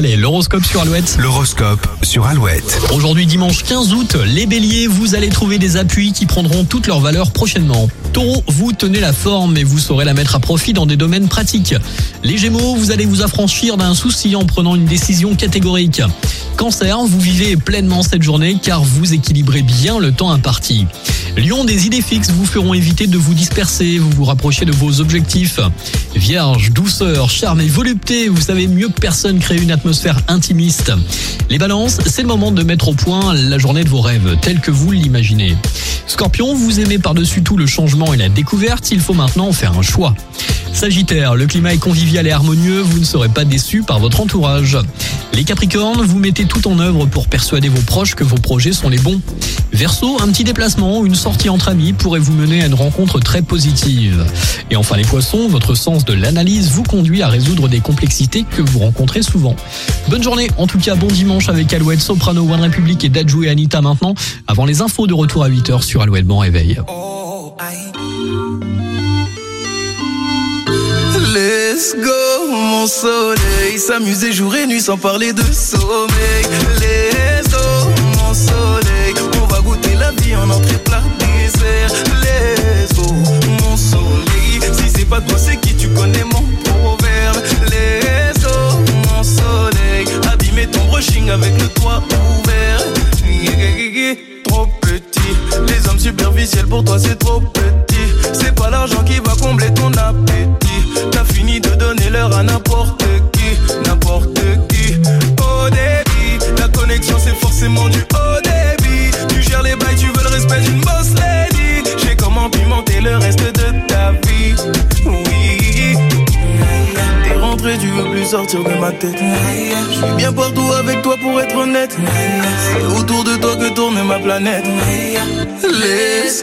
Allez, l'horoscope sur Alouette. L'horoscope sur Alouette. Aujourd'hui dimanche 15 août, les béliers, vous allez trouver des appuis qui prendront toute leur valeur prochainement. Taureau, vous tenez la forme et vous saurez la mettre à profit dans des domaines pratiques. Les gémeaux, vous allez vous affranchir d'un souci en prenant une décision catégorique. Cancer, vous vivez pleinement cette journée car vous équilibrez bien le temps imparti. Lion, des idées fixes vous feront éviter de vous disperser, vous vous rapprochez de vos objectifs. Vierge, douceur, charme et volupté, vous savez mieux que personne créer une atmosphère intimiste. Les balances, c'est le moment de mettre au point la journée de vos rêves, telle que vous l'imaginez. Scorpion, vous aimez par-dessus tout le changement et la découverte, il faut maintenant faire un choix. Sagittaire, le climat est convivial et harmonieux, vous ne serez pas déçu par votre entourage. Les Capricornes, vous mettez tout en œuvre pour persuader vos proches que vos projets sont les bons. Verseau, un petit déplacement une sortie entre amis pourrait vous mener à une rencontre très positive. Et enfin les Poissons, votre sens de l'analyse vous conduit à résoudre des complexités que vous rencontrez souvent. Bonne journée, en tout cas bon dimanche avec Alouette, Soprano, One Republic et Dajou et Anita maintenant, avant les infos de retour à 8h sur Alouette Bon Réveil. Let's go, mon soleil. S'amuser jour et nuit sans parler de sommeil. Let's go, mon soleil. On va goûter la vie en entrée plat dessert. Let's go, mon soleil. Si c'est pas toi, c'est qui tu connais mon proverbe. Let's go, mon soleil. Abîmer ton brushing avec le toit ouvert. Trop petit. Les hommes superficiels pour toi, c'est trop petit. C'est pas l'argent qui va combler ton appétit. T'as fini de donner l'heure à n'importe qui, n'importe qui. Au débit, la connexion c'est forcément du haut débit. Tu gères les bails, tu veux le respect d'une boss lady. J'ai comment pimenter le reste de ta vie. Oui. T'es rentré, tu veux plus sortir de ma tête. Je suis bien partout avec toi pour être honnête. C'est autour de Let's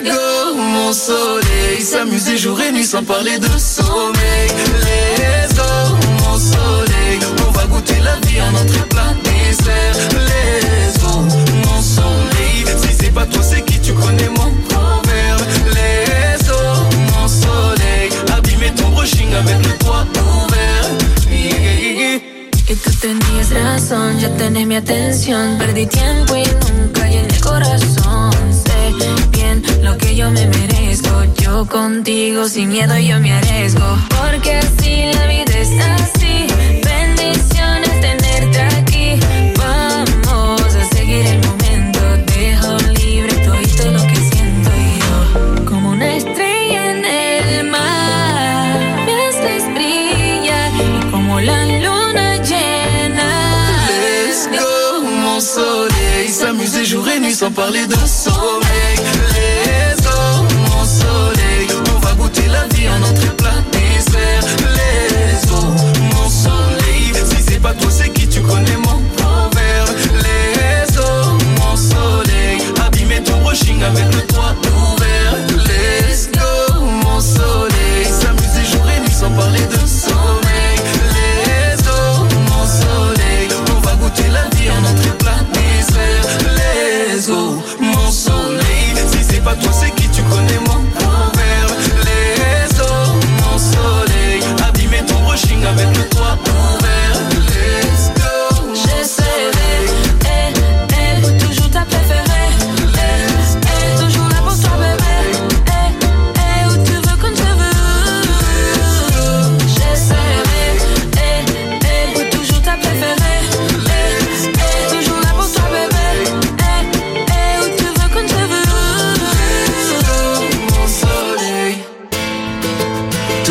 go, mon soleil. S'amuser jour et nuit sans parler de sommeil. Let's go, mon soleil. On va goûter la vie en entrée plat dessert. Let's go, mon soleil. Si c'est pas toi, c'est qui tu connais mon proverbe. Let's go, mon soleil. Abîmer ton brushing avec le toit ouvert. Y tú tenías razón, ya tenés mi atención. Perdí corazón. Sé bien lo que yo me merezco. Yo contigo sin miedo yo me arriesgo. Porque así la vida es así. Jour et nuit sans parler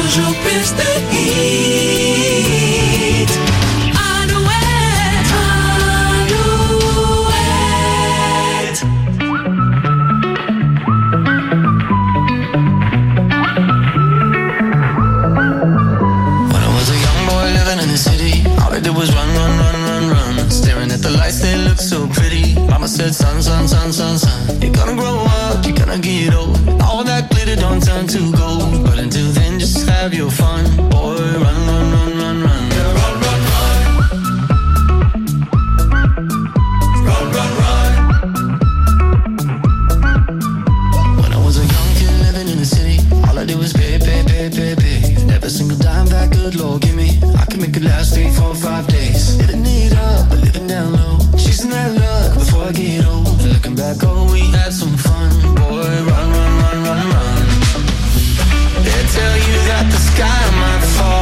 Toujours plus de hits. Alouette, Alouette. When I was a young boy living in the city, all I did was run, run, run, run, run. Staring at the lights, they looked so pretty. Mama said, son, son, son, son, son, you're gonna grow up, you're gonna get old. All that glitter don't turn to gold. But until then, just have your fun, boy. Run, run, run, run, run. Run, run, run. Run, run. When I was a young kid living in the city, all I did was pay, pay, pay, pay, pay. Every single dime that good Lord give me, I could make it last three, four, five days. Living it up, living down low. Chasing that luck before I get old. Looking back, oh, we had some fun, boy. Run, run, run, run, run tell you that the sky might fall.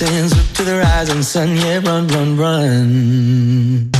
blessings. Look to the rising sun, yeah, run, run, run.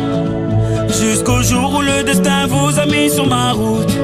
Jusqu'au jour où le destin vous a mis sur ma route.